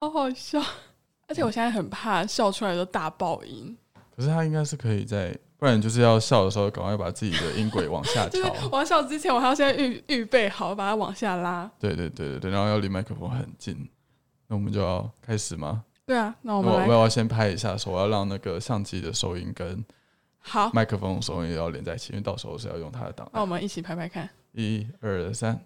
好好笑。而且我现在很怕笑出来都大爆音，可是他应该是可以在，不然就是要笑的时候赶快把自己的音轨往下 就是调。我要笑之前，我还要先预预备好，把它往下拉。对对对对对，然后要离麦克风很近。那我们就要开始吗？对啊，那我我们我我要先拍一下说，我要让那个相机的收音跟好，麦克风收音要连在一起，因为到时候是要用它的档案。那我们一起拍拍看。一二三，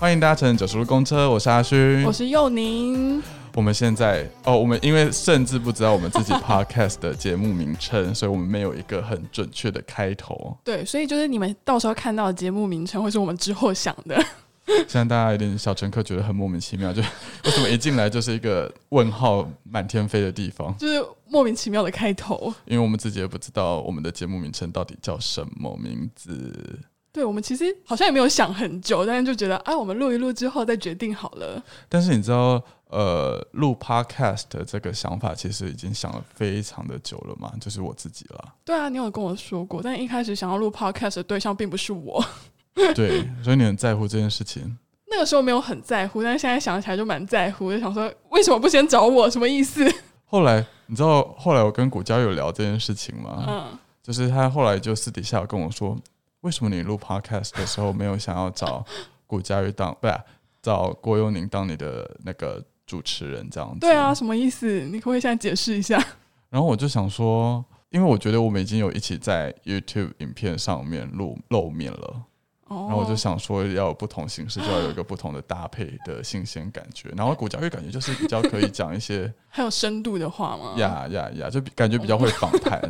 欢迎搭乘九十路公车，我是阿勋我。是佑宁，我们现在哦，我们因为甚至不知道我们自己 podcast 的节目名称，所以我们没有一个很准确的开头。对，所以就是你们到时候看到的节目名称会是我们之后想的。现在大家有点小乘客觉得很莫名其妙，就为什么一进来就是一个问号满天飞的地方？就是莫名其妙的开头。因为我们自己也不知道我们的节目名称到底叫什么名字。对我们其实好像也没有想很久，但是就觉得啊，我们录一录之后再决定好了。但是你知道，呃，录 podcast 的这个想法其实已经想了非常的久了嘛，就是我自己了。对啊，你有跟我说过，但一开始想要录 podcast 的对象并不是我，对，所以你很在乎这件事情。那个时候没有很在乎，但是现在想起来就蛮在乎，就想说为什么不先找我？什么意思？后来你知道，后来我跟古娇有聊这件事情吗？嗯，就是他后来就私底下跟我说，为什么你录 podcast 的时候没有想要找古佳玉当，不是找郭佑宁当你的那个主持人这样子？对啊，。什么意思？你可不可以现在解释一下？然后我就想说，因为我觉得我们已经有一起在 YouTube 影片上面露露面了，哦，然后我就想说，要有不同形式，就要有一个不同的搭配的新鲜感觉。然后古家乐感觉就是比较可以讲一些 很有深度的话吗？呀呀呀，就比感觉比较会访谈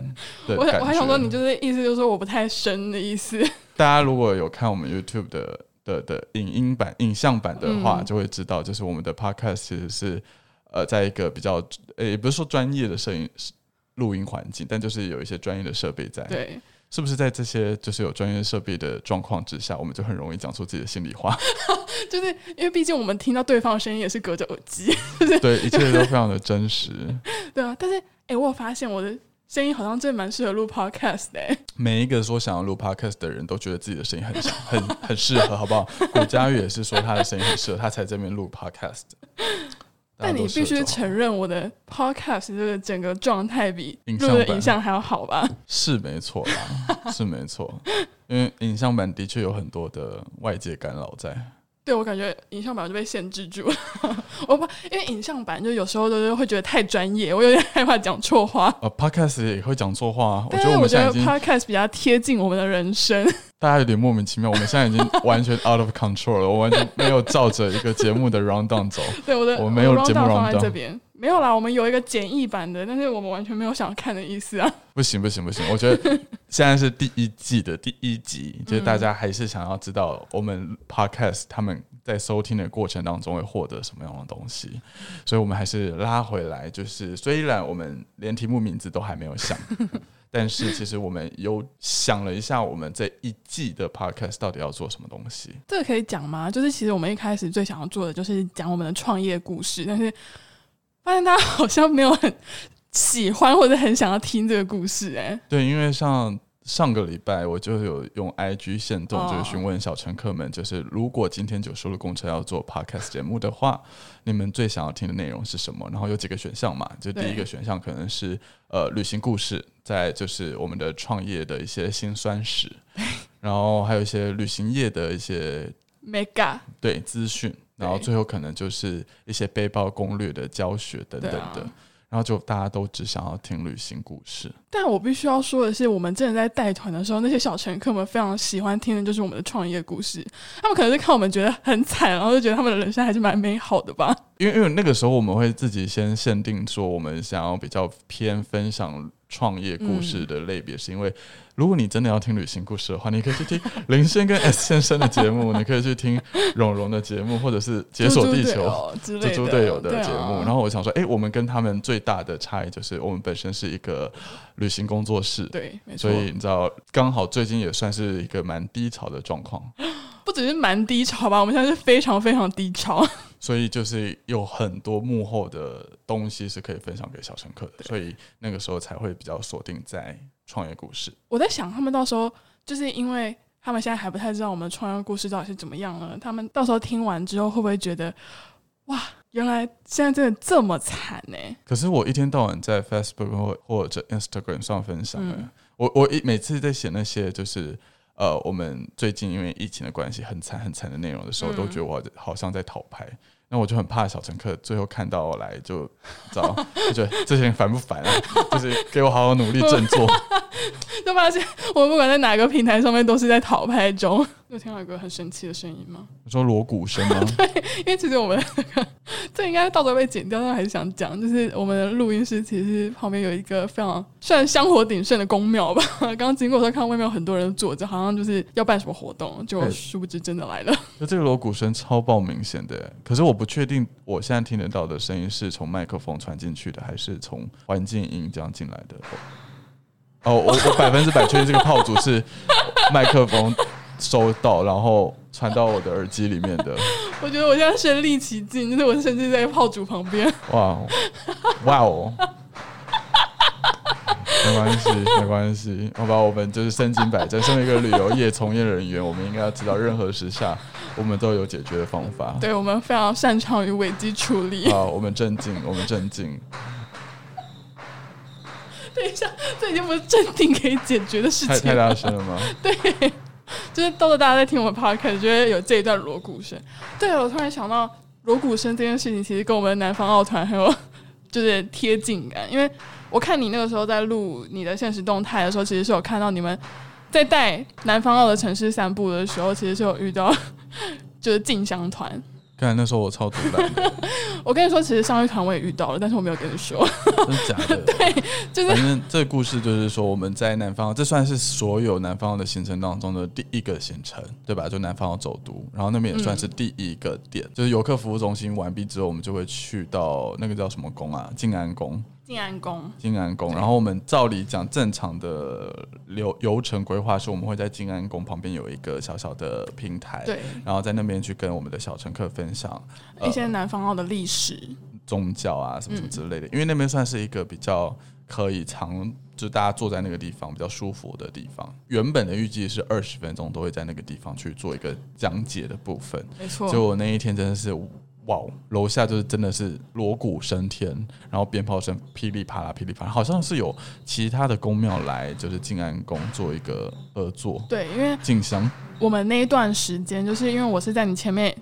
的我。我还想说，你就是意思就是说我不太深的意思。大家如果有看我们 YouTube 的的的影音版、影像版的话，嗯就会知道，就是我们的 Podcast 其实是呃，在一个比较呃，也不是说专业的摄影录音环境，但就是有一些专业的设备在。，对，是不是在这些就是有专业设备的状况之下，我们就很容易讲出自己的心里话？就是因为毕竟我们听到对方的声音也是隔着耳机，对，一切都非常的真实。对啊。但是，哎、我有发现我的声音好像真的蛮适合录 podcast 的、欸。每一个说想要录 podcast 的人都觉得自己的声音很很很适合，好不好？古佳玉也是说他的声音很适合，他才这边录 podcast。但你必须承认，我的 podcast 这个整个状态比录的影像还要好吧？是没错啦，是没错，因为影像版的确有很多的外界干扰在。对我感觉影像版就被限制住了，我怕，因为影像版就有时候就是会觉得太专业，我有点害怕讲错话。呃，podcast 也会讲错话啊，我但觉得我们现在已经 podcast 比较贴近我们的人生。大家有点莫名其妙，我们现在已经 完全 out of control 了，我完全没有照着一个节目的 round down 走。对我的我没有的节目 rundown 在这边，没有啦，我们有一个简易版的，但是我们完全没有想看的意思啊。不行不行不行，我觉得现在是第一季的第一集，就是大家还是想要知道我们 podcast 他们在收听的过程当中会获得什么样的东西，所以我们还是拉回来，就是虽然我们连题目名字都还没有想。但是其实我们有想了一下，我们这一季的 podcast 到底要做什么东西？这个可以讲吗？就是其实我们一开始最想要做的就是讲我们的创业故事，但是发现大家好像没有很喜欢或者很想要听这个故事、哎，对，因为像上个礼拜我就有用 IG 线动，哦。就是询问小乘客们，就是如果今天九叔的公车要做 podcast 节目的话，你们最想要听的内容是什么？然后有几个选项嘛，就第一个选项可能是呃旅行故事，在就是我们的创业的一些辛酸史，然后还有一些旅行业的一些 mega 对资讯，然后最后可能就是一些背包攻略的教学等等的。然后就大家都只想要听旅行故事，但我必须要说的是，我们真的在带团的时候，那些小乘客们非常喜欢听的就是我们的创业故事。他们可能是看我们觉得很惨，然后就觉得他们的人生还是蛮美好的吧。因为因为那个时候我们会自己先限定说，我们想要比较偏分享创业故事的类别，是因为如果你真的要听旅行故事的话，你可以去听林先跟 S 先生的节目，你可以去听蓉蓉的节目，或者是解锁地球。友之类的，猪猪队友的节目，然后我想说，哎、我们跟他们最大的差异就是，我们本身是一个旅行工作室，对，所，以你知道，刚好最近也算是一个蛮低潮的状况，不只是蛮低潮吧，我们现在是非常非常低潮。所以就是有很多幕后的东西是可以分享给小乘客的，所以那个时候才会比较锁定在创业故事。我在想，他们到时候就是因为他们现在还不太知道我们的创业故事到底是怎么样了？他们到时候听完之后，会不会觉得哇，原来现在真的这么惨呢、可是我一天到晚在 Facebook 或或者 Instagram 上分享、我我一每次在写那些就是呃，我们最近因为疫情的关系很惨很惨的内容的时候，嗯都觉得我好像在讨拍。那我就很怕小乘客最后看到我来就知道，就觉得这些人烦不烦啊？就是给我好好努力振作。就发现我们不管在哪个平台上面都是在讨拍中。你有听到一个很神奇的声音吗？你说锣鼓声吗？对因为其实我们那个这应该到时候被剪掉，但还是想讲，就是我们的录音室其实旁边有一个非常算香火鼎盛的宫庙吧。刚刚经过的时候，看到外面有很多人坐着，好像就是要办什么活动，就对殊不知真的来了。就这个锣鼓声超爆明显的欸，可是我不确定我现在听得到的声音是从麦克风传进去的，还是从环境音这样进来的。哦，我我百分之百确定这个炮竹是麦克风收到，然后传到我的耳机里面的。我觉得我现在身临其境，就是我甚至在炮竹旁边。哇哦哇哦！没关系，没关系，好吧，我们就是身经百战。身为一个旅游业从业人员，我们应该要知道，任何时下我们都有解决的方法。对我们非常擅长于危机处理。好，我们镇静，我们镇静。等一下，这已经不是镇定可以解决的事太太。大声了吗？对就是到时候大家在听我们 podcast，就会有这一段锣鼓声。对，我突然想到锣鼓声这件事情，其实跟我们南方奥团很有就是贴近感，因为我看你那个时候在录你的现实动态的时候，其实是有看到你们在带南方澳的城市散步的时候，其实是有遇到 就是进香团。看那时候我超毒烂的，我跟你说，其实上一团我也遇到了，但是我没有跟你说。真的假的？对，就是反正这个故事就是说，我们在南方，这算是所有南方的行程当中的第一个行程，对吧？就南方要走读，然后那边也算是第一个点，就是游客服务中心完毕之后，我们就会去到那个叫什么宫啊？静安宫。静安宫，静安宫，然后我们照理讲正常的流流程规划是，我们会在静安宫旁边有一个小小的平台，对然后在那边去跟我们的小乘客分享呃一些南方奥的历史。宗教啊什么什嗯么之类的，因为那边算是一个比较可以长，就大家坐在那个地方比较舒服的地方。原本的预计是二十分钟都会在那个地方去做一个讲解的部分，没错，就我那一天真的是。哇，楼下就是真的是锣鼓升天，然后鞭炮声噼里啪啦噼里啪啦，好像是有其他的宫庙来，就是静安宫做一个合作对，因为进香我们那一段时间，就是因为我是在你前面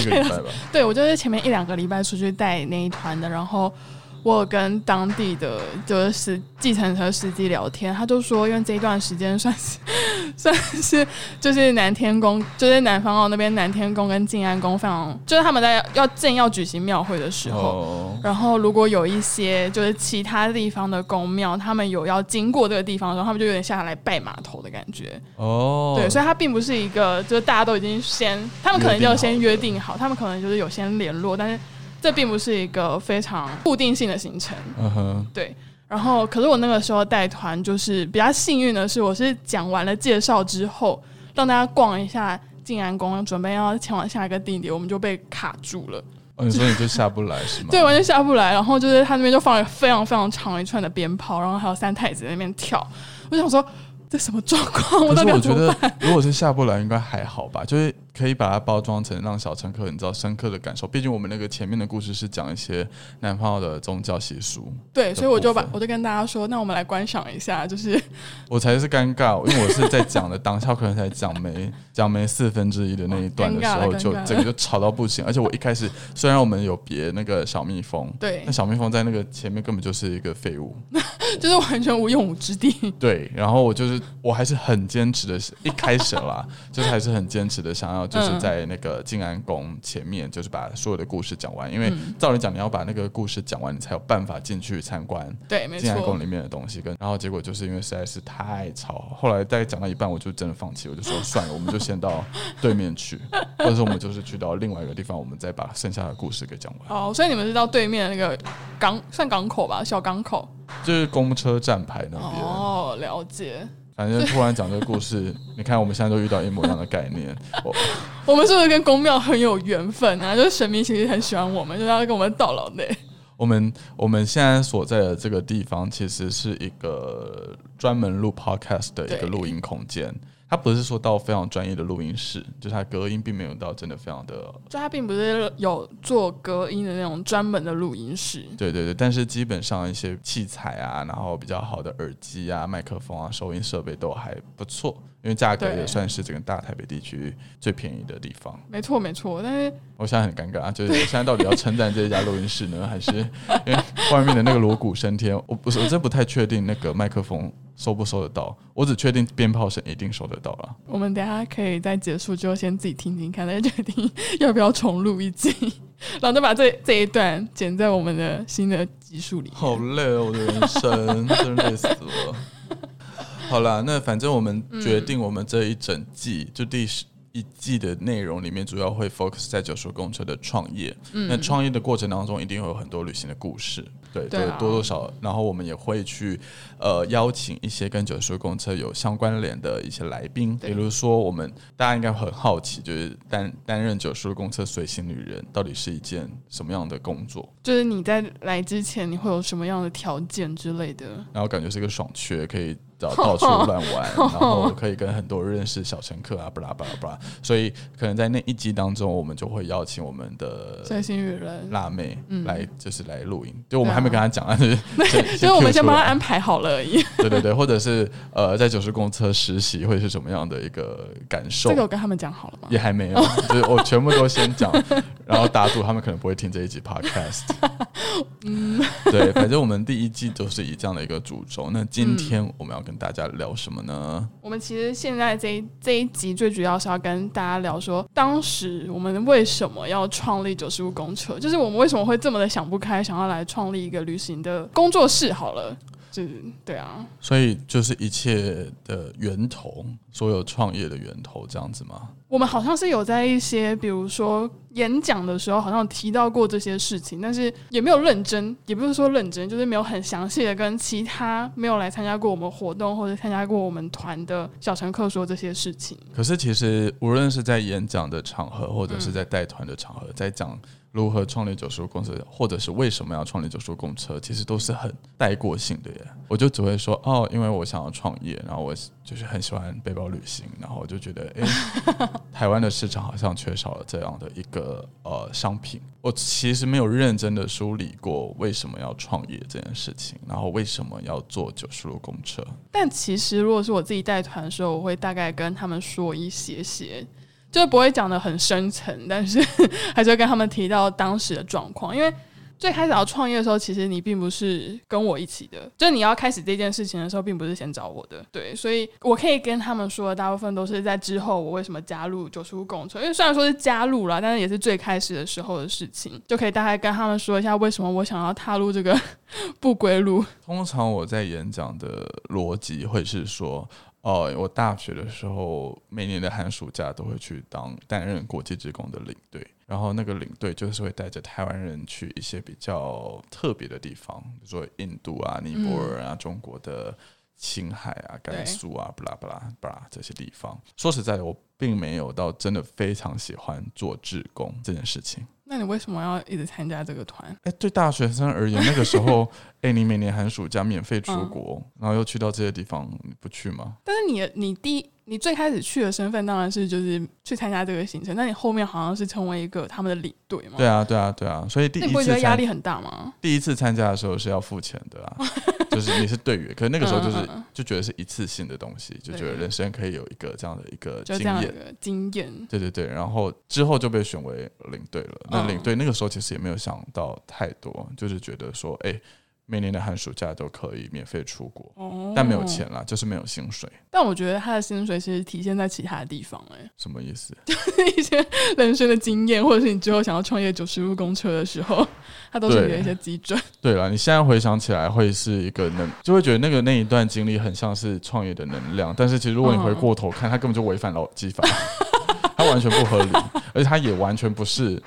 一个礼拜吧。对，我就是前面一两个礼拜出去带那一团的，然后我有跟当地的就是司计程车司机聊天，他就说，因为这一段时间算是 算是就是南天宫，就是南方澳那边南天宫跟静安宫非常，就是他们在要正要举行庙会的时候。哦，然后，如果有一些就是其他地方的宫庙，他们有要经过这个地方的时候，他们就有点下来拜码头的感觉。哦，对，所以它并不是一个，就是大家都已经先，他们可能就先约约定好，他们可能就是有先联络，但是这并不是一个非常固定性的行程。嗯哼，对，然后可是我那个时候带团，就是比较幸运的是，我是讲完了介绍之后，让大家逛一下静安宫，准备要前往下一个地点，我们就被卡住了，哦，你说你就下不来是吗？对，完全下不来。然后就是他那边就放了非常非常长一串的鞭炮，然后还有三太子在那边跳，我想说这什么状况？我到底怎么办？得，如果是下不来，应该还好吧，就是可以把它包装成让小乘客你知道深刻的感受。毕竟我们那个前面的故事是讲一些南方的宗教习俗，对，所以我就把我就跟大家说，那我们来观赏一下，就是我才是尴尬，因为我是在讲的 当下，可能才讲没讲没四分之一的那一段的时候，就整个就吵到不行。而且我一开始虽然我们有别那个小蜜蜂，对那，小蜜蜂在那个前面根本就是一个废物，就是完全无用武之地。对，然后我就是我还是很坚持的，一开始啦，就是还是很坚持的，想要就是嗯在那个静安宫前面，就是把所有的故事讲完，因为嗯照理讲你要把那个故事讲完，你才有办法进去参观对，没错。静安宫里面的东西。跟然后结果就是因为实在是太吵，后来大概讲到一半，我就真的放弃，我就说算了，我们就先到对面去，或者说我们就是去到另外一个地方，我们再把剩下的故事给讲完。哦，所以你们是到对面的那个港，算港口吧，小港口。就是公车站牌那边。哦，了解。反正突然讲这个故事，你看我们现在都遇到一模一样的概念。我我们是不是跟公庙很有缘分啊？就是神明其实很喜欢我们，就是要跟我们到老的。我们我们现在所在的这个地方，其实是一个专门录 podcast 的一个录音空间。它它不是说到非常专业的录音室，就是它隔音并没有到真的非常的，就它并不是有做隔音的那种专门的录音室。对对对，但是基本上一些器材啊，然后比较好的耳机啊、麦克风啊、收音设备都还不错，因为价格也算是整个大台北地区最便宜的地方。没错没错，但是我现在很尴尬，就是我 现在到底要称赞这一家录音室呢，还是 因为外面的那个锣鼓升天？我不是，我真不太确定那个麦克风收不收得到，我只确定鞭炮声一定收得到了。我们等一下可以在结束之后先自己听听看，再决定要不要重录一集，然后再把这这一段剪在我们的新的集数里。好累哦，我的人生真累死了。好啦，那反正我们决定，我们这一整季、就第十一季的内容里面，主要会 focus 在九叔公车的创业。那创业的过程当中，一定会有很多旅行的故事，对，对啊多多少。然后我们也会去呃邀请一些跟九十公车有相关联的一些来宾，比如说我们大家应该很好奇，就是担担任九十公车随行旅人到底是一件什么样的工作？就是你在来之前，你会有什么样的条件之类的？然后感觉是个爽缺，可以到到处乱玩，然后可以跟很多认识小乘客啊，巴拉巴拉巴拉。所以可能在那一集当中，我们就会邀请我们的随行女人，辣妹来，就是来录音。就我们还没跟她讲啊，就是先 就是我们先帮他安排好了而已。对对对，或者是呃，在九十公车实习会是什么样的一个感受这？个我跟他们讲好了吗？也还没有，就是我全部都先讲，然后打赌他们可能不会听这一集 podcast。嗯，对，反正我们第一季都是以这样的一个主轴。那今天我们要跟大家聊什么呢？我们其实现在这一这一集最主要是要跟大家聊说，当时我们为什么要创立九十五公车，就是我们为什么会这么的想不开，想要来创立一个旅行的工作室。好了，就是对啊，所以就是一切的源头，所有创业的源头，这样子吗？我们好像是有在一些，比如说演讲的时候，好像提到过这些事情，但是也没有认真，也不是说认真，就是没有很详细的跟其他没有来参加过我们活动或者参加过我们团的小乘客说这些事情。可是其实无论是在演讲的场合，或者是在带团的场合，在讲如何创立九十五公车，或者是为什么要创立九十五公车，其实都是很带过性的耶。我就只会说哦，因为我想要创业，然后我就是很喜欢背包旅行，然后我就觉得，诶，台湾的市场好像缺少了这样的一个呃商品。我其实没有认真的梳理过为什么要创业这件事情，然后为什么要做九十路公车。但其实如果是我自己带团的时候，我会大概跟他们说一些些，就不会讲的很深层，但是 还是会跟他们提到当时的状况，因为。最开始要创业的时候，其实你并不是跟我一起的，就是你要开始这件事情的时候，并不是先找我的，对，所以我可以跟他们说的大部分都是在之后我为什么加入九十五公车，因为虽然说是加入了，但是也是最开始的时候的事情，就可以大概跟他们说一下为什么我想要踏入这个 不归路。通常我在演讲的逻辑会是说，哦，我大学的时候每年的寒暑假都会去当担任国际职工的领队，然后那个领队就是会带着台湾人去一些比较特别的地方，比如说印度啊、尼泊尔啊、中国的青海啊、甘肃啊、布拉布拉布拉这些地方。说实在的，我并没有到真的非常喜欢做志工这件事情。那你为什么要一直参加这个团？哎，对大学生而言，那个时候，哎，你每年寒暑假免费出国，然后又去到这些地方，你不去吗？但是你你第一你最开始去的身份当然是就是去参加这个行程，那你后面好像是成为一个他们的领队嘛？对啊，对啊，对啊，所以第那你不会觉一次压力很大吗？第一次参加的时候是要付钱的啊，就是你是队员，可是那个时候就是嗯嗯嗯就觉得是一次性的东西，就觉得人生可以有一个这样的一个经验。经验。对对对，然后之后就被选为领队了。那嗯领队那个时候其实也没有想到太多，就是觉得说，哎，每年的寒暑假都可以免费出国，哦但没有钱啦，就是没有薪水，但我觉得他的薪水其实体现在其他的地方、欸，什么意思？就 是一些人生的经验，或者是你之后想要创业九十路公车的时候，他都是你的一些基准。对了，你现在回想起来会是一个能，就会觉得那个那一段经历很像是创业的能量，但是其实如果你回过头看，它根本就违反劳基法，它完全不合理，而且它也完全不是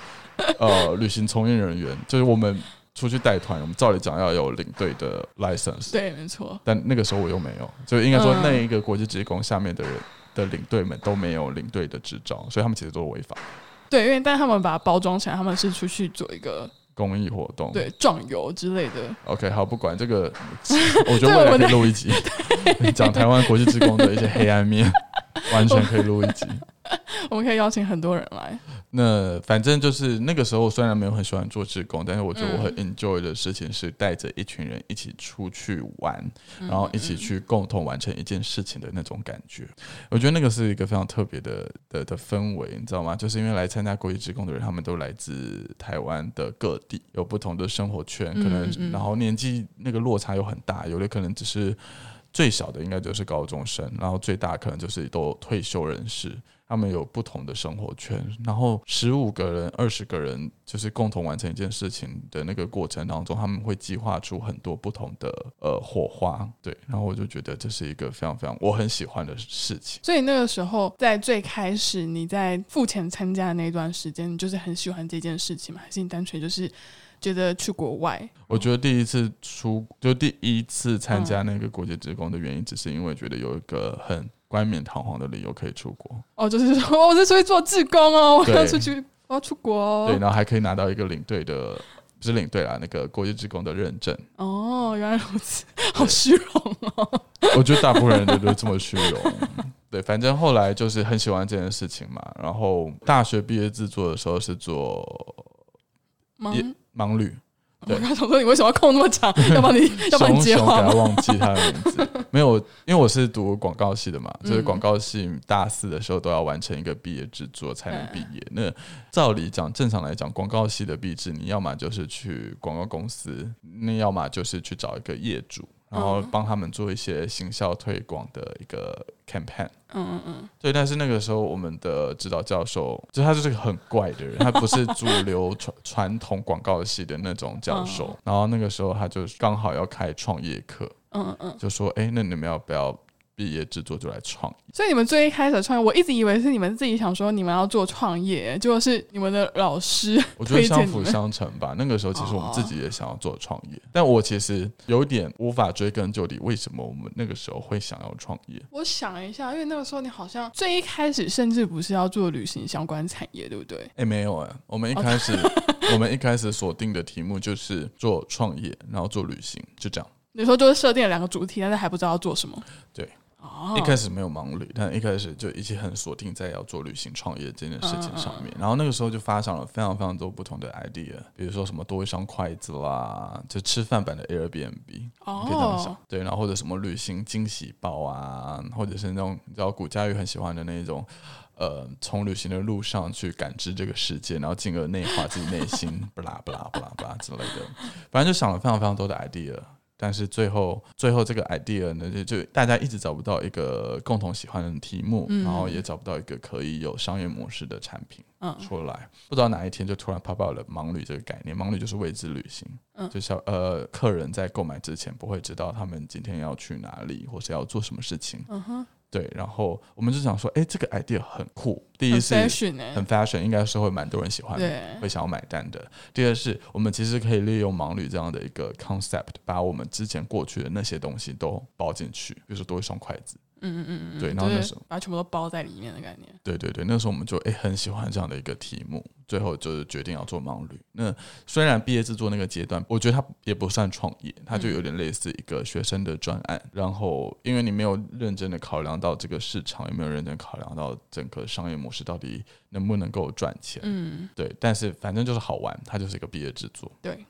呃旅行从业人员，就是我们出去带团，我们照理讲要有领队的 license，对，没错。但那个时候我又没有，就应该说嗯那一个国际职工下面的人的领队们都没有领队的执照，所以他们其实都是违法对，因为但他们把它包装起来，他们是出去做一个公益活动。对壮游之类的。OK，好，不管这个，我觉得未来可以录一集，讲台湾国际职工的一些黑暗面。完全可以录一集。我们可以邀请很多人来。那反正就是那个时候，虽然没有很喜欢做志工，但是我觉得我很嗯 enjoy 的事情是带着一群人一起出去玩，嗯然后一起去共同完成一件事情的那种感觉。我觉得那个是一个非常特别的的的氛围，你知道吗？就是因为来参加国际职工的人，他们都来自台湾的各地，有不同的生活圈，可能然后年纪那个落差又很大，有的可能只是最小的应该就是高中生，然后最大可能就是都退休人士。他们有不同的生活圈，然后十五个人、二十个人，就是共同完成一件事情的那个过程当中，他们会计划出很多不同的呃火花，对，然后我就觉得这是一个非常非常我很喜欢的事情。所以那个时候，在最开始你在付钱参加的那段时间，你就是很喜欢这件事情吗？还是你单纯就是觉得去国外？我觉得第一次出，就第一次参加那个国际职工的原因，只是因为觉得有一个很冠冕堂皇的理由可以出国，哦，就是说，哦 我是出去做志工哦，我对要出去，我要出国哦。对，然后还可以拿到一个领队的，不是领队啦，那个国际职工的认证。哦，原来如此，好虚荣哦。我觉得大部分人都都这么虚荣。对，反正后来就是很喜欢这件事情嘛。然后大学毕业制作的时候是做忙也盲旅，我刚想说你为什么要空那么长？要帮你要帮你接话吗？忘记他的名字，没有，因为我是读广告系的嘛，嗯就是广告系大四的时候都要完成一个毕业制作才能毕业。那照理讲，正常来讲，广告系的毕制，你要么就是去广告公司，那要么就是去找一个业主，然后嗯帮他们做一些行销推广的一个 campaign。嗯嗯嗯，对，但是那个时候我们的指导教授，就他就是个很怪的人，他不是主流传 传统广告系的那种教授。然后那个时候他就刚好要开创业课，嗯嗯，就说：“哎、那你们要不要毕业制作就来创业所以你们最一开始创业，我一直以为是你们自己想说你们要做创业，结果是你们的老师？”我觉得相辅相成吧。那个时候其实我们自己也想要做创业，但我其实有点无法追根究底，为什么我们那个时候会想要创业？我想一下，因为那个时候你好像最一开始甚至不是要做旅行相关产业，对不对？哎、没有哎、我们一开始、我们一开始锁定的题目就是做创业，然后做旅行，就这样。有时候就是设定了两个主题，但是还不知道要做什么。对，哦，一开始没有盲旅，但一开始就一起很锁定在要做旅行创业这件事情上嗯面。然后那个时候就发想了非常非常多不同的 idea，比如说什么多一双筷子啦，就吃饭版的 Airbnb，你可以这样想。哦，对，然后或者什么旅行惊喜包啊，或者是那种你知道古佳玉很喜欢的那种。呃，从旅行的路上去感知这个世界，然后进而内化自己内心，不啦不啦不啦不啦之类的，反正就想了非常非常多的 idea。但是最后，最后这个 idea 呢，就就大家一直找不到一个共同喜欢的题目，嗯然后也找不到一个可以有商业模式的产品嗯出来。不知道哪一天就突然 pop out 了盲旅这个概念。盲旅就是未知旅行，嗯就像呃，客人在购买之前不会知道他们今天要去哪里，或是要做什么事情。对，然后我们就想说，哎、这个 idea 很酷。第一很是很 fashion，应该是会蛮多人喜欢的。会想要买单的。第二是我们其实可以利用盲旅这样的一个 concept，把我们之前过去的那些东西都包进去，比如说多一双筷子。嗯嗯嗯嗯，对然后那就是时候把它全部都包在里面的概念。对对对，那时候我们就诶、很喜欢这样的一个题目，最后就是决定要做盲旅。那虽然毕业制作那个阶段，我觉得它也不算创业，它就有点类似一个学生的专案。然后因为你没有认真的考量到这个市场，也没有认真考量到整个商业模式到底能不能够赚钱，嗯，对。但是反正就是好玩，它就是一个毕业制作。对。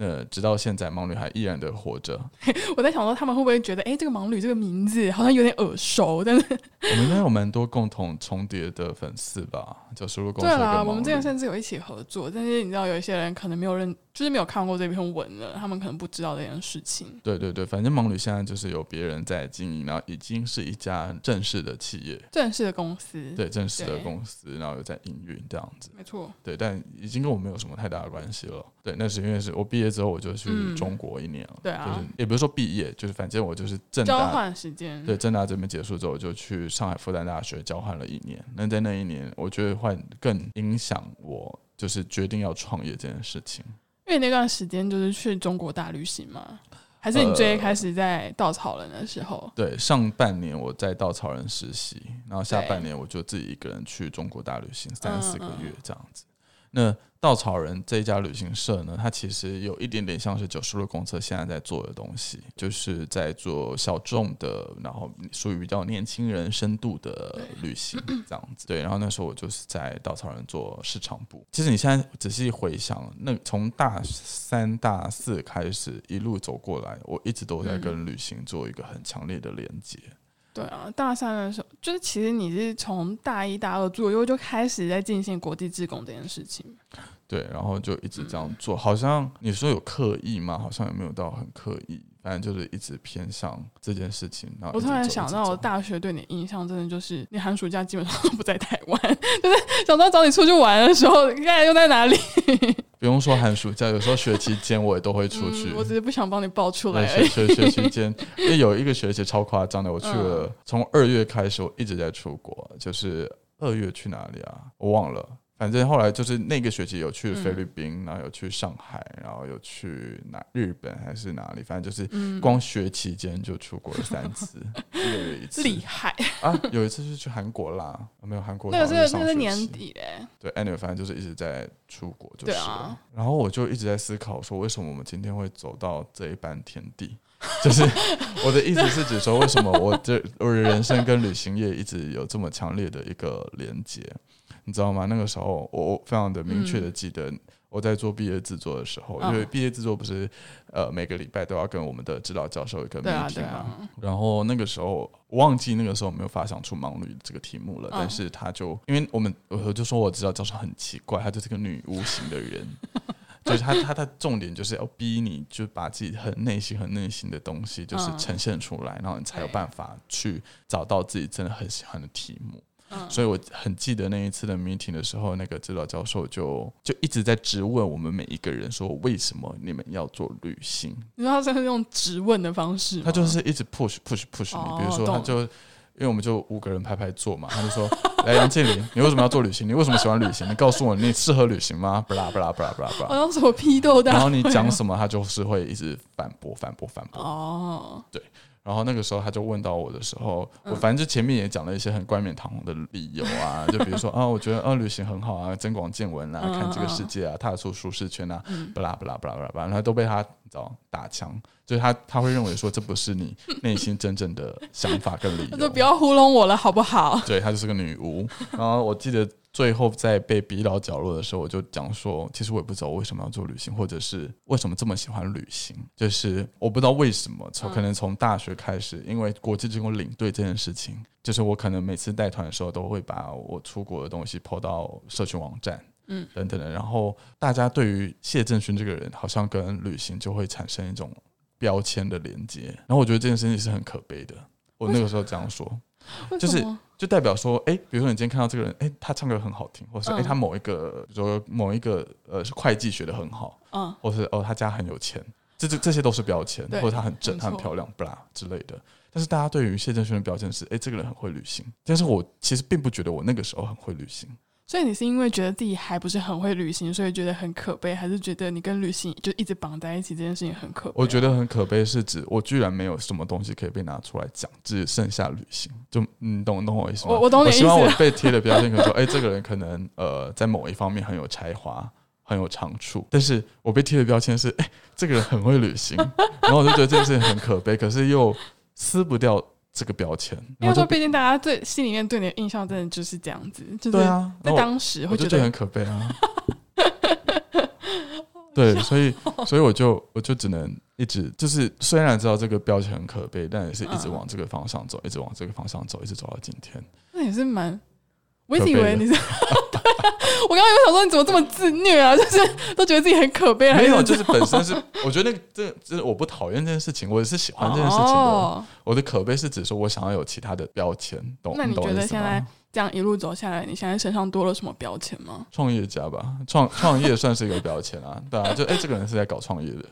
那直到现在，盲女还依然的活着。我在想说他们会不会觉得，哎、这个盲女这个名字好像有点耳熟，但是 我们应该有蛮多共同重叠的粉丝吧？就输入公司对啦，我们之前甚至有一起合作，但是你知道有一些人可能没有认，就是没有看过这篇文了，他们可能不知道这件事情。对对对，反正盲旅现在就是有别人在经营，然后已经是一家正式的企业，正式的公司，，对正式的公司，然后有在营运这样子。没错，对，但已经跟我没有什么太大的关系了。对，那是因为是我毕业之后我就去嗯中国一年了，对啊就是也不是说毕业，就是反正我就是正交大换时间，对，正大这边结束之后，我就去上海复旦大学交换了一年。那在那一年，我觉得换更影响我，就是决定要创业这件事情。因为那段时间就是去中国大旅行嘛，还是你最一开始在稻草人的时候？对，上半年我在稻草人实习，然后下半年我就自己一个人去中国大旅行三嗯四个嗯月这样子。那稻草人这一家旅行社呢，它其实有一点点像是九十路公车现在在做的东西，就是在做小众的，然后属于比较年轻人深度的旅行 这样子。对，然后那时候我就是在稻草人做市场部。其实你现在仔细回想，那从大三、大四开始一路走过来，我一直都在跟旅行做一个很强烈的连接。对啊，大三的时候，就是其实你是从大一、大二左右就开始在进行国际志工这件事情。对，然后就一直这样做，好像你说有刻意吗？好像也没有到很刻意，反正就是一直偏向这件事情。然后我突然想到，我大学对你印象真的就是你寒暑假基本上都不在台湾，就是想到找你出去玩的时候，你看又在哪里？不用说寒暑假，有时候学期间我也都会出去。我只是不想帮你报出来。学学期间，因为有一个学期超夸张的，我去了，从二月开始我一直在出国，就是二月去哪里啊？我忘了。反正后来就是那个学期有去菲律宾，然后有去上海，然后有去哪日本还是哪里，反正就是光学期间就出国了三次，一个月一次。厉害啊！有一次是去韩国啦，没有韩国那个是那个年底嘞。对，anyway，反正就是一直在出国，就是。然后我就一直在思考说，为什么我们今天会走到这一般天地？就是我的意思是指说，为什么我这我的人生跟旅行业一直有这么强烈的一个连接？你知道吗？那个时候我非常的明确的记得，我在做毕业制作的时候，因为毕业制作不是呃每个礼拜都要跟我们的指导教授一个 meeting 嘛。然后那个时候我忘记那个时候没有发想出盲女这个题目了，但是他就因为我们我就说我指导教授很奇怪，他就是个女巫型的人，就是他他的重点就是要逼你就把自己很内心很内心的东西就是呈现出来，然后你才有办法去找到自己真的很喜欢的题目。所以我很记得那一次的 meeting 的时候，那个指导教授就就一直在质问我们每一个人说：“为什么你们要做旅行？”你知道他是用质问的方式，他就是一直 push push push 你。比如说，他就因为我们就五个人排排坐嘛，他就说：“来，杨建林，你为什么要做旅行？你为什么喜欢旅行？你告诉我，你适合旅行吗？”不啦不啦不啦不啦不啦，好像是我批斗的。然后你讲什么，他就是会一直反驳反驳反驳。哦，对。然后那个时候他就问到我的时候，我反正就前面也讲了一些很冠冕堂皇的理由啊，就比如说啊，我觉得啊旅行很好啊，增广见闻啊，看这个世界啊，踏出舒适圈啊，不啦不啦不啦不啦，然后都被他找打枪，就是他他会认为说这不是你 内心真正的想法跟理由，就不要糊弄我了好不好？对她就是个女巫。然后我记得。最后在被逼到角落的时候，我就讲说，其实我也不知道我为什么要做旅行，或者是为什么这么喜欢旅行。就是我不知道为什么，从可能从大学开始，因为国际职工领队这件事情，就是我可能每次带团的时候，都会把我出国的东西抛到社群网站，嗯，等等的。然后大家对于谢振勋这个人，好像跟旅行就会产生一种标签的连接。然后我觉得这件事情是很可悲的。我那个时候这样说，就是。就代表说，哎，比如说你今天看到这个人，哎，他唱歌很好听，或是哎，他某一个，比如说某一个，呃，是会计学的很好，嗯，或是哦，他家很有钱，这这这些都是标签，或者他很正，他很漂亮，不啦之类的。但是大家对于谢振轩的标签是，哎，这个人很会旅行。但是我其实并不觉得我那个时候很会旅行。所以你是因为觉得自己还不是很会旅行，所以觉得很可悲，还是觉得你跟旅行就一直绑在一起这件事情很可悲？我觉得很可悲，是指我居然没有什么东西可以被拿出来讲，只剩下旅行。就你懂懂我意思吗？我我懂你意思。希望我被贴的标签可能说，哎，这个人可能呃在某一方面很有才华，很有长处。但是我被贴的标签是，哎，这个人很会旅行，然后我就觉得这件事情很可悲，可是又撕不掉。这个标签，因为说，毕竟大家对心里面对你的印象真的就是这样子，就是在当时会觉得很可悲啊。对，所以，所以我就我就只能一直就是，虽然知道这个标签很可悲，但也是一直往这个方向走，一直往这个方向走，一直走到今天。那也是蛮，我一直以为你是。我刚刚有想说，你怎么这么自虐啊？就是都觉得自己很可悲。没有，就是本身是，我觉得那个这这我不讨厌这件事情，我是喜欢这件事情的。我的可悲是指说我想要有其他的标签，懂？那你觉得现在这样一路走下来，你现在身上多了什么标签吗？创业家吧，创创业算是一个标签啊，对啊，就哎，这个人是在搞创业的，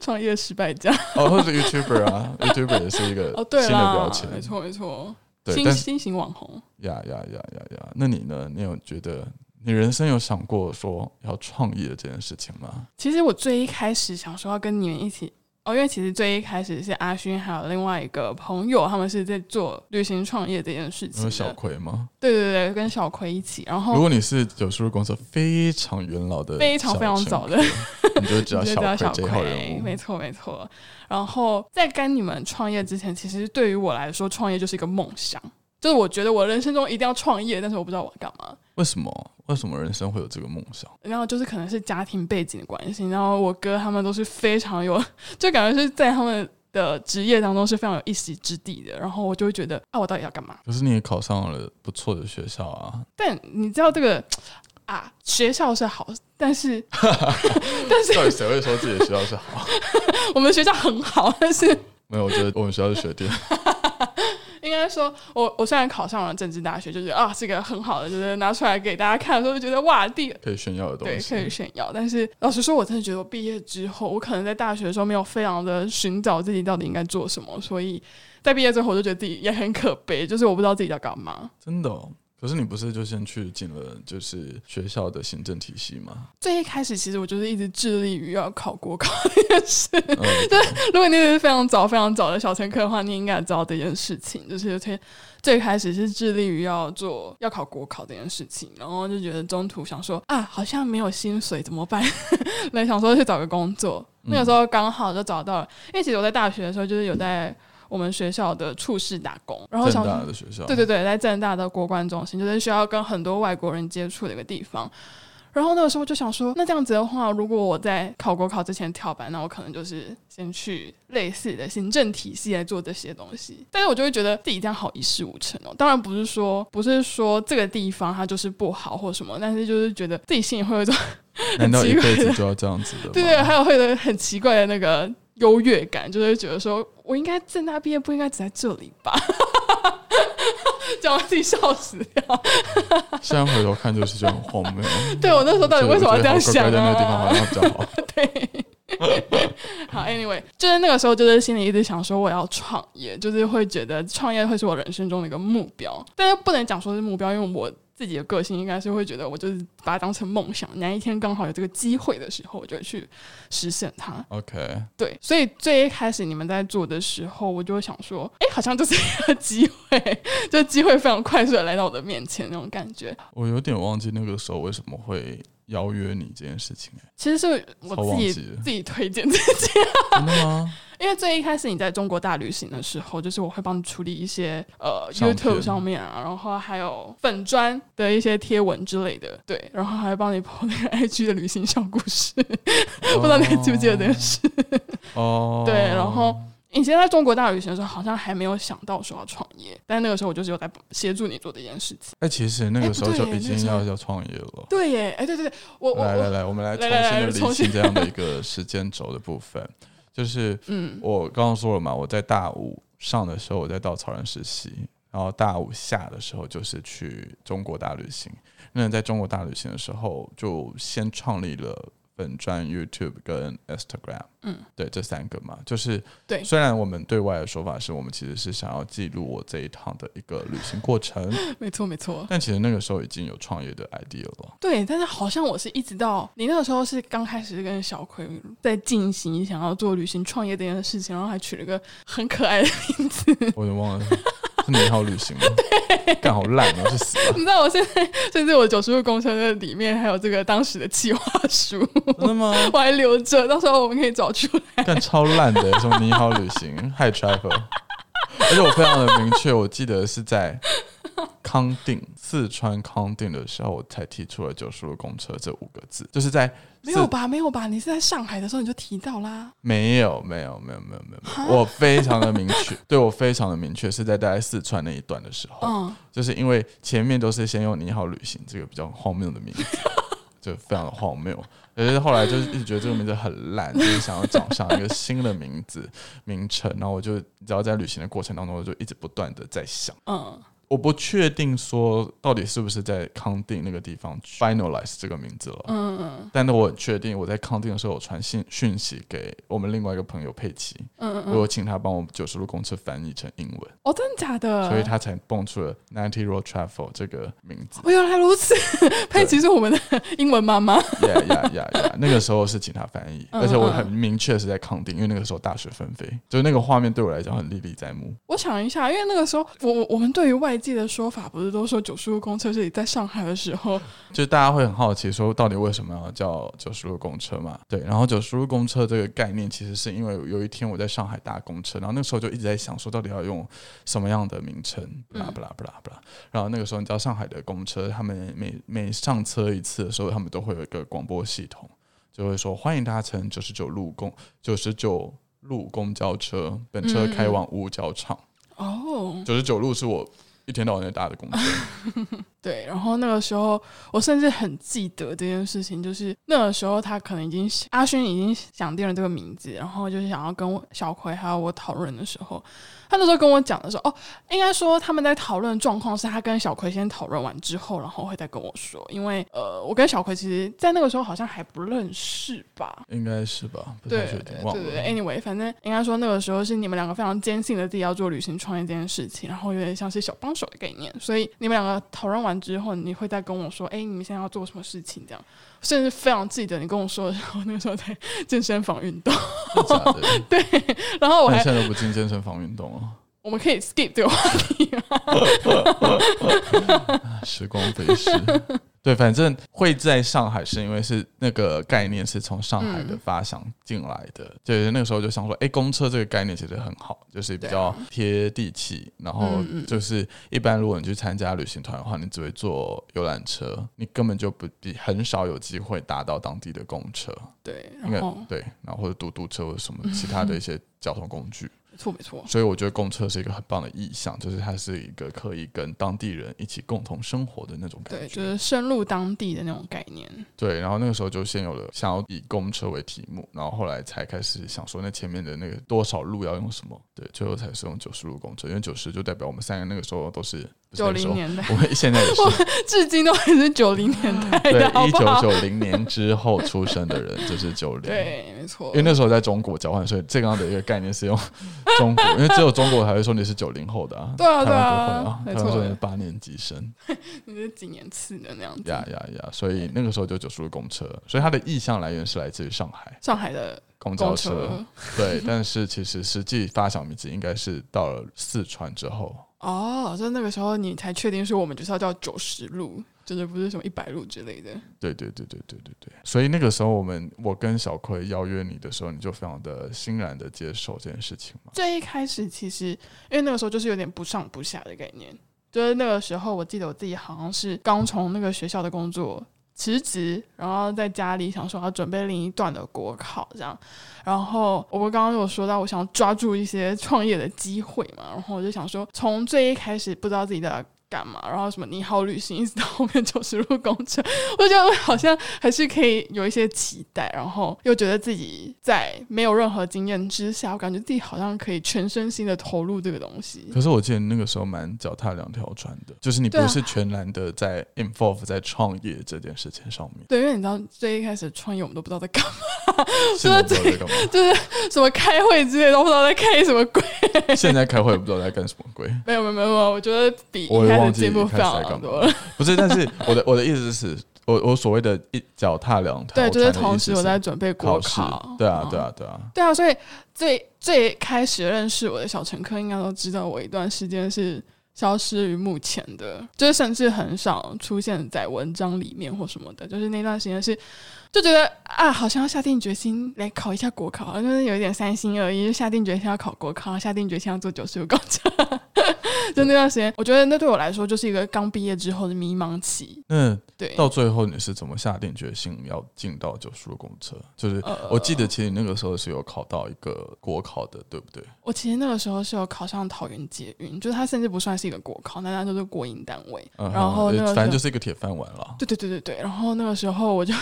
创业失败家哦，或者 YouTuber 啊，YouTuber 也是一个哦，对新的标签，没错没错，新新型网红呀呀呀呀呀，那你呢？你有觉得？你人生有想过说要创业这件事情吗？其实我最一开始想说要跟你们一起，哦，因为其实最一开始是阿勋还有另外一个朋友，他们是在做旅行创业这件事情。有小葵吗？对对对，跟小葵一起。然后如果你是九叔公司非常元老的，非常非常早的，你就会知道 小小葵这一号人，物。没错没错。然后在跟你们创业之前，其实对于我来说，创业就是一个梦想。就是我觉得我人生中一定要创业，但是我不知道我要干嘛。为什么？为什么人生会有这个梦想？然后就是可能是家庭背景的关系，然后我哥他们都是非常有，就感觉是在他们的职业当中是非常有一席之地的。然后我就会觉得啊，我到底要干嘛？可是你也考上了不错的学校啊，但你知道这个 啊，学校是好，但是 但是到底谁会说自己的学校是好？我们学校很好，但是没有，我觉得我们学校是学店。应该说，我我虽然考上了政治大学，就是啊，是个很好的，就是拿出来给大家看的时候，就觉得哇，第可以炫耀的东西对西。可以炫耀。但是老实说，我真的觉得我毕业之后，我可能在大学的时候没有非常的寻找自己到底应该做什么，所以在毕业之后，我就觉得自己也很可悲，就是我不知道自己要干嘛。真的、哦。可是你不是就先去进了就是学校的行政体系吗？最一开始，其实我就是一直致力于要考国考这件事。嗯，如果你是非常早、非常早的小乘客的话，你应该也知道这件事情，就是最最开始是致力于要做要考国考这件事情，然后就觉得中途想说啊，好像没有薪水怎么办？来想说去找个工作，那个时候刚好就找到了，因为其实我在大学的时候就是有在我们学校的处室打工，然后正想大的学校。对对对，在正大的国关中心，就是需要跟很多外国人接触的一个地方。然后那个时候就想说，那这样子的话，如果我在考国考之前跳板，那我可能就是先去类似的行政体系来做这些东西。但是我就会觉得自己这样好一事无成哦。当然不是说不是说这个地方它就是不好或什么，但是就是觉得自己心里会有一种 难道一辈子的就要这样子的？对对，还有会有很奇怪的那个优越感，就是觉得说我应该正大毕业不应该只在这里吧。讲完自己笑死掉。现在回头看就是觉得很荒谬。对我那时候到底为什么要这样想啊？对，好，anyway，就是那个时候，就是心里一直想说我要创业，就是会觉得创业会是我人生中的一个目标，但是不能讲说是目标，因为我自己的个性应该是会觉得我就是把它当成梦想，哪一天刚好有这个机会的时候，我就去实现它。OK，对，所以最一开始你们在做的时候，我就会想说，哎，好像就是一个机会，就机会非常快速的来到我的面前那种感觉。我有点忘记那个时候为什么会邀约你这件事情、欸，其实是我自己自己推荐自己，真的吗？因为最一开始你在中国大旅行的时候，就是我会帮你处理一些呃 YouTube 上面啊，然后还有粉砖的一些贴文之类的，对，然后还会帮你 po 那个 IG 的旅行小故事，不知道你还记不记得这件事？哦，对，然后以前在中国大旅行的时候，好像还没有想到说要创业，但那个时候我就是有在协助你做这件事情。哎、其实那个时候就已经要要创业了。对耶，哎，对对对，我来来来，我们来重新的理清这样的一个时间轴的部分。就是 嗯我刚刚说了嘛，我在大五上的时候我在稻草人实习，然后大五下的时候就是去中国大旅行。那在中国大旅行的时候，就先创立了粉专、YouTube 跟 Instagram，嗯，对，这三个嘛，就是对。虽然我们对外的说法是我们其实是想要记录我这一趟的一个旅行过程，没错没错，但其实那个时候已经有创业的 idea 了。对，但是好像我是一直到你那个时候是刚开始跟小葵在进行想要做旅行创业这件事情，然后还取了个很可爱的名字。我有点忘了，是你好旅行吗？干好烂啊，去死！你知道我现在甚至我九十度公车的里面还有这个当时的计划书，真的吗？我还留着，到时候我们可以找出来。干超烂的，什么你好旅行，Hi Travel，而且我非常的明确，我记得是在 康定四川康定的时候，我才提出了九十路公车这五个字，就是在没有吧？没有吧？你是在上海的时候你就提到啦。没有没有没有没有没有，我非常的明确，对我非常的明确，是在大概四川那一段的时候，嗯，就是因为前面都是先用你好旅行这个比较荒谬的名字，就非常的荒谬。可是后来就是一直觉得这个名字很烂，就是想要找上一个新的名字名称，然后我就只要在旅行的过程当中，我就一直不断的在想，嗯，我不确定说到底是不是在康定那个地方 finalize 这个名字了，嗯嗯但是我很确定我在康定的时候，我传信讯息给我们另外一个朋友佩奇，嗯嗯我有请他帮我九十路公车翻译成英文，哦，真的假的？所以他才蹦出了 Ninety Road Travel 这个名字。哦，原来如此，佩奇是我们的英文妈妈。呀呀呀呀！那个时候是请他翻译，嗯而且我很明确是在康定，因为那个时候大雪纷飞，就是那个画面对我来讲很历历在目。我想一下，因为那个时候，我我我们对于外界的说法，不是都说九十路公车是在上海的时候，就大家会很好奇说，到底为什么要叫九十路公车嘛？对，然后九十路公车这个概念，其实是因为有一天我在上海搭公车，然后那时候就一直在想说，到底要用什么样的名称，不啦不啦不啦不啦。然后那个时候，你知道上海的公车，他们每每上车一次的时候，他们都会有一个广播系统，就会说欢迎搭乘九十九路公九十九路公交车，本车开往五角场。哦，九十九路是我一天到晚在打的工作。对，然后那个时候我甚至很记得这件事情，就是那个时候他可能已经阿勋已经想定了这个名字，然后就是想要跟我小葵还有我讨论的时候，他那时候跟我讲的时候，哦，应该说他们在讨论状况是他跟小葵先讨论完之后，然后会再跟我说，因为呃，我跟小葵其实在那个时候好像还不认识吧，应该是吧？对对对，anyway，反正应该说那个时候是你们两个非常坚信的自己要做旅行创业这件事情，然后有点像是小帮手的概念，所以你们两个讨论完之后，你会再跟我说，哎，你们现在要做什么事情？这样，甚至非常记得你跟我说的时候，那个时候在健身房运动，真的假的？然后我还现在都不进健身房运动了，我们可以 skip 这个话题吗？时光飞逝。对，反正会在上海，是因为是那个概念是从上海的发想进来的。就是那个时候就想说，哎，公车这个概念其实很好，就是比较贴地气。然后就是一般如果你去参加旅行团的话，你只会坐游览车，你根本就不比很少有机会搭到当地的公车。对，应该然后对，然后或者嘟嘟车或者什么 其他的一些交通工具。没错没错，所以我觉得公车是一个很棒的意象，就是它是一个可以跟当地人一起共同生活的那种感对，觉。就是深入当地的那种概念。对，然后那个时候就先有了想要以公车为题目，然后后来才开始想说那前面的那个多少路要用什么，对，最后才是用九十路公车，因为九十就代表我们三个那个时候都是九零年代，我们现在也是 至今都还是九零年代对一？九九零年之后出生的人就是九零，对，没错因为。那时候在中国交换，所以这样的一个概念是用中国，因为只有中国才会说你是九零后的啊，对啊台湾不会对啊啊，没错台湾说你是八年级生，你是几年次的那样子？呀呀呀，所以那个时候就九十路公车，所以它的意向来源是来自于上海上海的公交车，车对，但是其实实际发小名字应该是到了四川之后，哦，就那个时候你才确定说我们就是要叫九十路，就是不是什么一百路之类的。对对对对对对对，所以那个时候我们我跟小葵邀约你的时候，你就非常的欣然的接受这件事情嘛，最一开始其实因为那个时候就是有点不上不下的概念，就是那个时候我记得我自己好像是刚从那个学校的工作辞职，然后在家里想说要准备另一段的国考这样，然后我刚刚有说到我想抓住一些创业的机会嘛，然后我就想说从最一开始不知道自己的干嘛，然后什么你好旅行，一直到后面九十路公车，我觉得好像还是可以有一些期待，然后又觉得自己在没有任何经验之下，我感觉自己好像可以全身心的投入这个东西。可是我记得那个时候蛮脚踏两条船的，就是你不是 全然的在 involve 在创业这件事情上面，对，因为你知道最一开始创业我们都不知道在干嘛，就在不知道在干嘛，什么开会之类都不知道在开什么鬼。现在开会不知道在干什么鬼。没有没有没有，我觉得比忘记进步非一开始在干嘛常多了。不是，但是我的我的意思是，我我所谓的一脚踏两条对，就是同时我在准备国考。，对啊嗯对啊对啊，对啊，所以最最开始认识我的小乘客，应该都知道我一段时间是消失于目前的，就是甚至很少出现在文章里面或什么的。就是那段时间是就觉得啊，好像要下定决心来考一下国考，就是有一点三心二意，就下定决心要考国考，下定决心要做九十五公车。就那段时间，我觉得那对我来说就是一个刚毕业之后的迷茫期。嗯对，到最后你是怎么下定决心要进到九十五公车？就是呃我记得其实你那个时候是有考到一个国考的，对不对？我其实那个时候是有考上桃园捷运，就是它甚至不算是一个国考，那它就是国营单位。嗯，然后那个反正就是一个铁饭碗了。对对对对对，然后那个时候我就，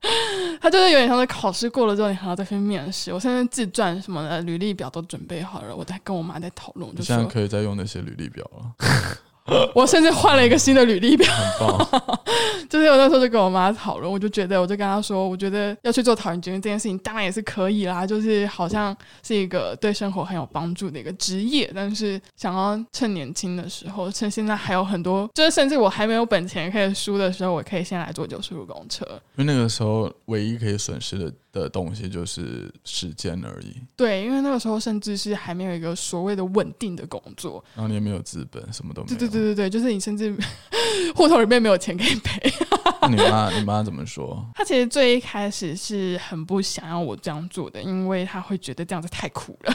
他就是有点像是考试过了之后，你还要再去面试。我现在自传什么的履历表都准备好了，我在跟我妈在讨论，就你现在，可以再用那些履历表了，我甚至换了一个新的履历表。很棒。就是我那时候就跟我妈讨论，我就觉得，我就跟她说，我觉得要去做桃园捷运这件事情，当然也是可以啦，就是好像是一个对生活很有帮助的一个职业，但是想要趁年轻的时候，趁现在还有很多，就是甚至我还没有本钱可以输的时候，我可以先来做九十路公车。因为那个时候唯一可以损失的的东西就是时间而已，对，因为那个时候甚至是还没有一个所谓的稳定的工作，然后你也没有资本，什么都没有。对对对对对，就是你甚至 户头里面没有钱可以赔。那你妈你妈怎么说？她其实最一开始是很不想要我这样做的，因为她会觉得这样子太苦了。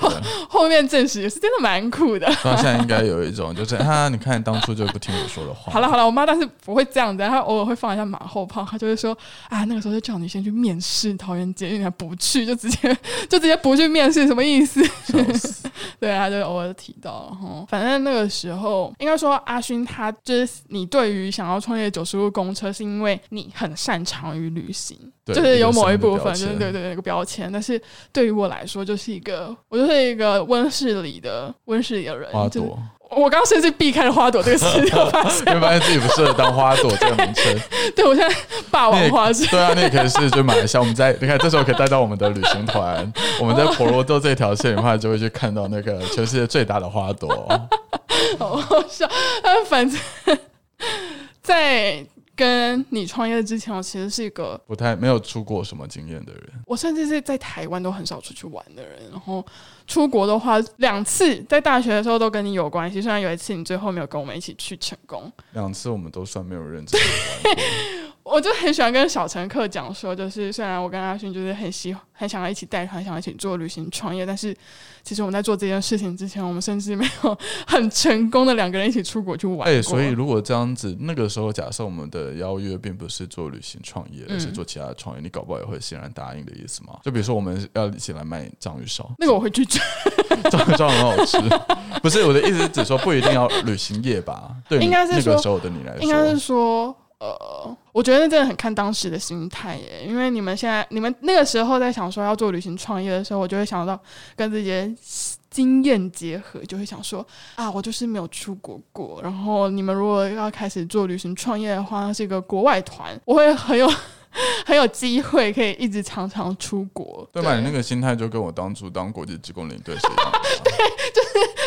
OK 后面证实也是真的蛮苦的。她现在应该有一种就是啊，你看当初就不听我说的话。好了好了，我妈但是不会这样子，她偶尔会放一下马后炮，她就会说啊，那个时候就叫你先去面试桃园捷运，你还不去，就直接就直接不去面试，什么意思？笑死 对，他就偶尔提到，然后反正那个时候应该说阿勋他就是你对于想要创业九十路公车，是因为你很擅长于旅行，就是有某一部分，就是对对对那个标签。但是对于我来说，就是一个我就是一个温室里的温室里的人，就我刚刚甚至避开了花朵这个词，就发现，因为发现自己不适合当花朵这个名称。对我现在霸王花是。对啊，那也可以试就马来西亚，我们在你看这时候可以带到我们的旅行团，我们在婆罗洲这条线的话，就会去看到那个全世界最大的花朵。好好笑。但反正，在跟你创业之前，我其实是一个，不太没有出过什么经验的人，我甚至是在台湾都很少出去玩的人。然后出国的话，两次在大学的时候都跟你有关系。虽然有一次你最后没有跟我们一起去成功，两次我们都算没有认真。我就很喜欢跟小乘客讲说，就是虽然我跟阿勋就是很喜很想要一起带团，想要一起做旅行创业，但是其实我们在做这件事情之前，我们甚至没有很成功的两个人一起出国去玩过。哎、所以如果这样子，那个时候假设我们的邀约并不是做旅行创业，嗯而是做其他的创业，你搞不好也会欣然答应的意思吗？就比如说我们要一起来卖章鱼烧，那个我会拒绝。章鱼烧很好吃。不是我的意思，只说不一定要旅行业吧？对应该是说那个时候的你来说，应该是说，呃，我觉得那真的很看当时的心态耶。因为你们现在，你们那个时候在想说要做旅行创业的时候，我就会想到跟这些经验结合，就会想说啊，我就是没有出国过。然后你们如果要开始做旅行创业的话，是一个国外团，我会很有 很有机会可以一直常常出国。对吧？你那个心态就跟我当初当国际职工领队是一样的嘛，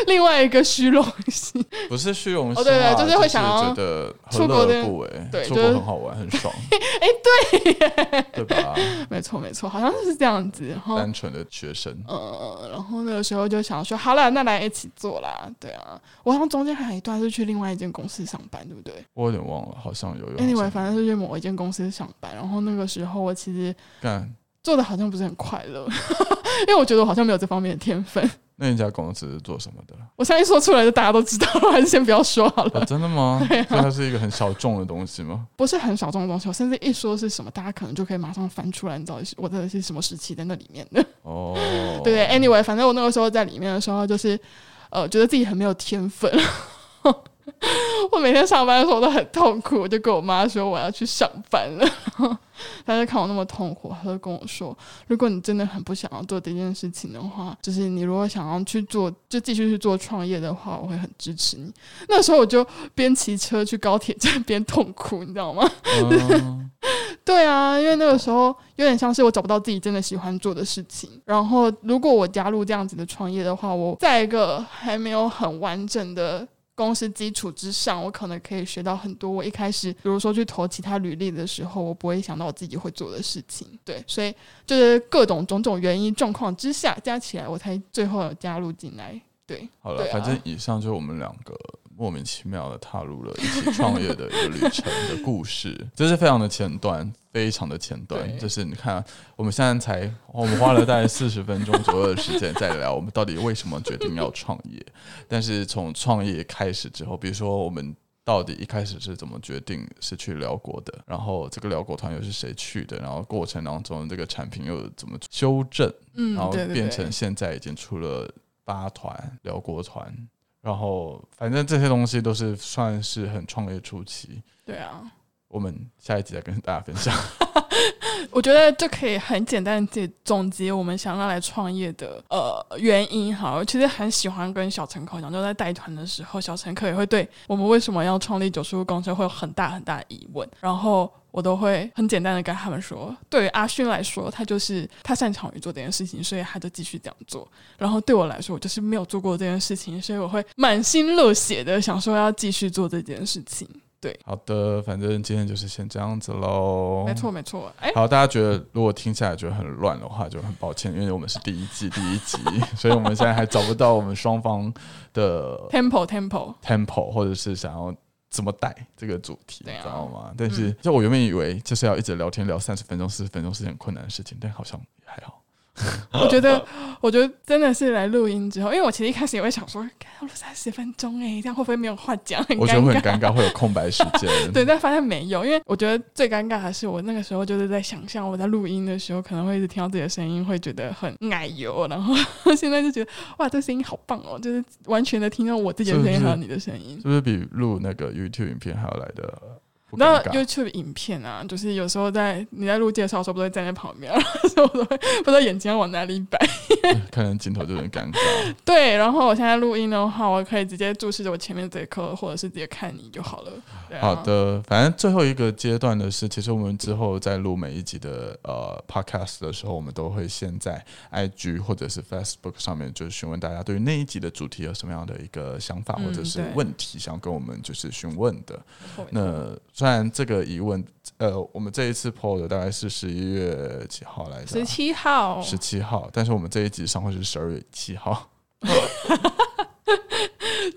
另外一个虚荣心，不是虚荣心、啊，哦对对就是会想要觉得出国的乐而不为，出国很好玩，很爽，哎，对，对吧？没错没错，好像是这样子。然后单纯的学生，呃，然后那个时候就想说，好了，那来一起做啦。对啊，我好像中间还有一段是去另外一间公司上班，对不对我有点忘了，好像有有。？Anyway，反正是去某一间公司上班。然后那个时候我其实干，做的好像不是很快乐，因为我觉得我好像没有这方面的天分。那你家公司是做什么的？我相信说出来就大家都知道了，还是先不要说了。真的吗？所以它是一个很小众的东西吗？不是很小众的东西，我甚至一说是什么，大家可能就可以马上翻出来，你知道是我的是什么时期在那里面的。哦，对 对，anyway，反正我那个时候在里面的时候，就是呃，觉得自己很没有天分。我每天上班的时候都很痛苦，我就跟我妈说我要去上班了。她就看我那么痛苦，她就跟我说，如果你真的很不想要做这件事情的话，就是你如果想要去做，就继续去做创业的话，我会很支持你。那时候我就边骑车去高铁站边痛哭，你知道吗？对啊，因为那个时候有点像是我找不到自己真的喜欢做的事情。然后，如果我加入这样子的创业的话，我在一个还没有很完整的公司基础之上，我可能可以学到很多。我一开始，比如说去投其他履历的时候，我不会想到我自己会做的事情。对，所以就是各种种种原因状况之下加起来，我才最后有加入进来。对，好了，啊反正以上就是我们两个莫名其妙的踏入了一起创业的一个旅程的故事，这是非常的前端，非常的前端。就是你看，我们现在才我们花了大概四十分钟左右的时间在聊我们到底为什么决定要创业。但是从创业开始之后，比如说我们。到底一开始是怎么决定是去辽国的？然后这个辽国团又是谁去的？然后过程当中这个产品又怎么修正？嗯然后变成现在已经出了八团辽国团，然后反正这些东西都是算是很创业初期。对啊。我们下一集再跟大家分享。我觉得就可以很简单的总结我们想要来创业的呃原因。好，其实很喜欢跟小陈口讲，就在带团的时候，小陈客也会对我们为什么要创立九十五公车会有很大很大的疑问，然后我都会很简单的跟他们说，对于阿勋来说，他就是他擅长于做这件事情，所以他就继续这样做。然后对我来说，我就是没有做过这件事情，所以我会满心热血的想说要继续做这件事情。对，好的，反正今天就是先这样子喽。没错，没错。哎，好，大家觉得如果听起来觉得很乱的话，就很抱歉，因为我们是第一季第一集，所以我们现在还找不到我们双方的 tempo tempo tempo，或者是想要怎么带这个主题，你知道吗？但是，就我原本以为就是要一直聊天聊三十分钟、四十分钟是件困难的事情，但好像也还好。我觉得，我觉得真的是来录音之后，因为我其实一开始也会想说，要录三十分钟哎，这样会不会没有话讲？我觉得会很尴尬，会有空白时间。对，但发现没有，因为我觉得最尴尬的是我那个时候就是在想象我在录音的时候，可能会一直听到自己的声音，会觉得很奶油。然后 现在就觉得，哇，这声音好棒哦，就是完全的听到我自己的声音和你的声音，是不是比录那个 YouTube 影片还要来的？那 YouTube 影片啊，就是有时候在你在录介绍的时候，不会站在旁边，所以我都会不知道眼睛要往哪里摆，可能镜头就很尴尬。对，然后我现在录音的话，我可以直接注视着我前面这一颗，或者是直接看你就好了。好的，反正最后一个阶段的是，其实我们之后在录每一集的呃 Podcast 的时候，我们都会先在 IG 或者是 Facebook 上面，就是询问大家对于那一集的主题有什么样的一个想法或者是问题，想跟我们就是询问的。那虽然这个疑问，呃，我们这一次 PO 的大概是十一月几号来着？十七号，十七号。但是我们这一集上会是十二月七号。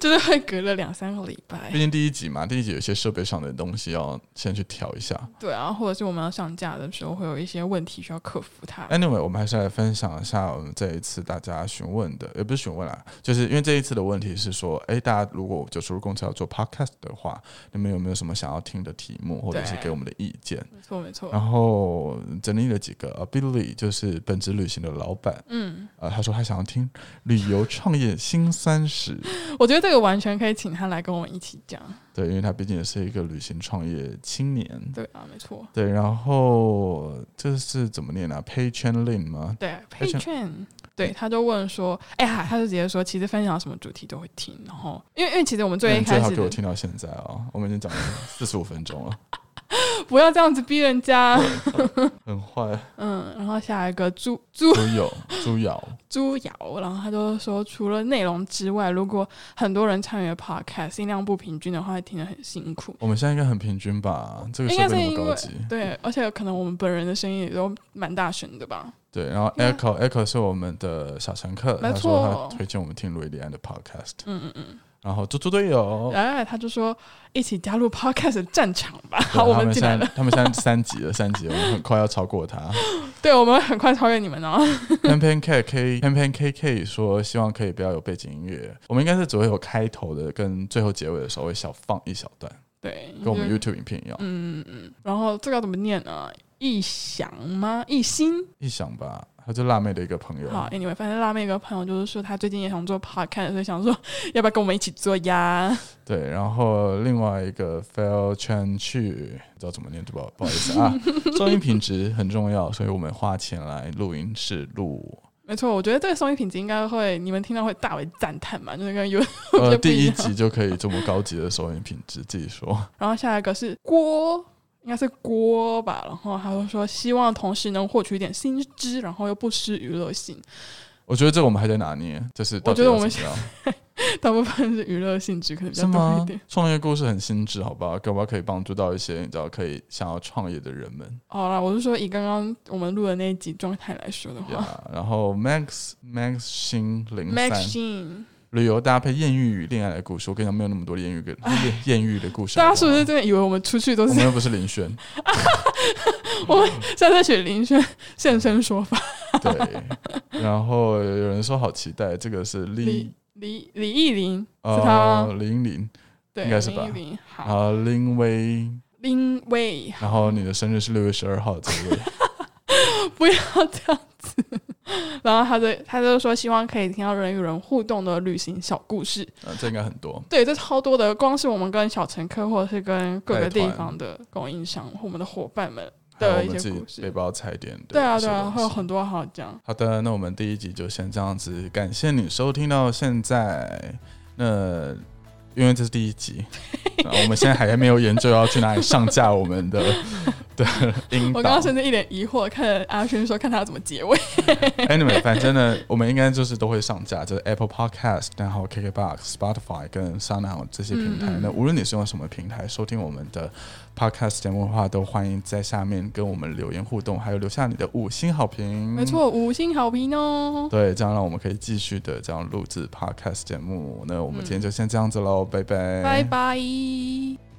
就是会隔了两三个礼拜，毕竟第一集嘛，第一集有些设备上的东西要先去调一下。对啊，或者是我们要上架的时候会有一些问题需要克服它。Anyway，我们还是来分享一下我们这一次大家询问的，也不是询问啦，就是因为这一次的问题是说，哎，大家如果九十五公司要做 Podcast 的话，你们有没有什么想要听的题目，或者是给我们的意见？没错，没错。然后整理了几个啊，Billy 就是本职旅行的老板，嗯，呃，他说他想要听旅游创业辛酸史，我觉得。这个完全可以请他来跟我们一起讲。对，因为他毕竟也是一个旅行创业青年。对啊，没错。对，然后这是怎么念啊？Pay Chain Lin 吗？对，Pay Chain。对，他就问说：“哎呀，他就直接说，其实分享什么主题都会听。然后，因为因为其实我们最一开始，最好给我听到现在啊！我们已经讲了四十五分钟了。” 不要这样子逼人家，很坏。嗯，然后下一个猪猪友 猪瑶猪瑶，然后他就说，除了内容之外，如果很多人参与 podcast，音量不平均的话，会听得很辛苦。我们现在应该很平均吧？这个设备那么高级，对，而且可能我们本人的声音也都蛮大声的吧？对，然后 Echo Echo 是我们的小乘客，他说他推荐我们听瑞迪安的 podcast。嗯嗯嗯。然后猪猪队友，哎，他就说一起加入 podcast 战场吧。好，我们进来了。他们现在三级了，三级，我们很快要超过他。对，我们很快超越你们哦。Pan Pan K K Pan Pan K K 说希望可以不要有背景音乐，我们应该是只会有开头的跟最后结尾的时候会小放一小段。对，跟我们 YouTube 影片一样。嗯嗯嗯。然后这个要怎么念呢？一想吗？一心？一想吧。他是辣妹的一个朋友。好，Anyway，反正辣妹一个朋友就是说，他最近也想做 Podcast，所以想说要不要跟我们一起做呀？对，然后另外一个 Fail Chen 去，不知道怎么念，对吧？不好意思啊，收音品质很重要，所以我们花钱来录音室录。没错，我觉得这个收音品质应该会，你们听到会大为赞叹嘛，就是跟有呃 第一集就可以这么高级的收音品质，自己说。然后下一个是郭。应该是锅吧，然后他就说希望同时能获取一点薪资，然后又不失娱乐性。我觉得这个我们还在拿捏，就是我觉得我们 大部分是娱乐性质，可能比较多一点。创业故事很心智，好吧，可不可以帮助到一些你知道可以想要创业的人们？好了，我是说以刚刚我们录的那一集状态来说的话，然后 Max Max 新零三。旅游搭配艳遇与恋爱的故事，我跟你讲，没有那么多艳遇跟艳遇的故事。大家是不是真的以为我们出去都是？我们又不是林轩，我们现在选林轩现身说法。对，然后有人说好期待，这个是李李李艺林，是他林林，对，应该是吧？好，林威，林威，然后你的生日是六月十二号，这位，不要这样子。然后他就他就说希望可以听到人与人互动的旅行小故事。嗯，这应该很多。对，这超多的。光是我们跟小乘客，或者是跟各个地方的供应商，我们的伙伴们的一些故事背包踩点的对啊，对啊，会有很多好讲。好的，那我们第一集就先这样子，感谢你收听到现在。那因为这是第一集，那我们现在还没有研究要去哪里上架我们的 的音我刚刚。甚至一脸疑惑，看着阿轩说，看他要怎么结尾。Anyway，反正呢，我们应该就是都会上架，就是 Apple Podcast，然后 KKBox、Spotify 跟 SoundOn 这些平台。嗯嗯那无论你是用什么平台收听我们的 Podcast 节目的话，都欢迎在下面跟我们留言互动，还有留下你的五星好评。没。错，五星好评哦。对，这样让我们可以继续的这样录制 Podcast 节目。那我们今天就先这样子喽，拜拜，拜拜。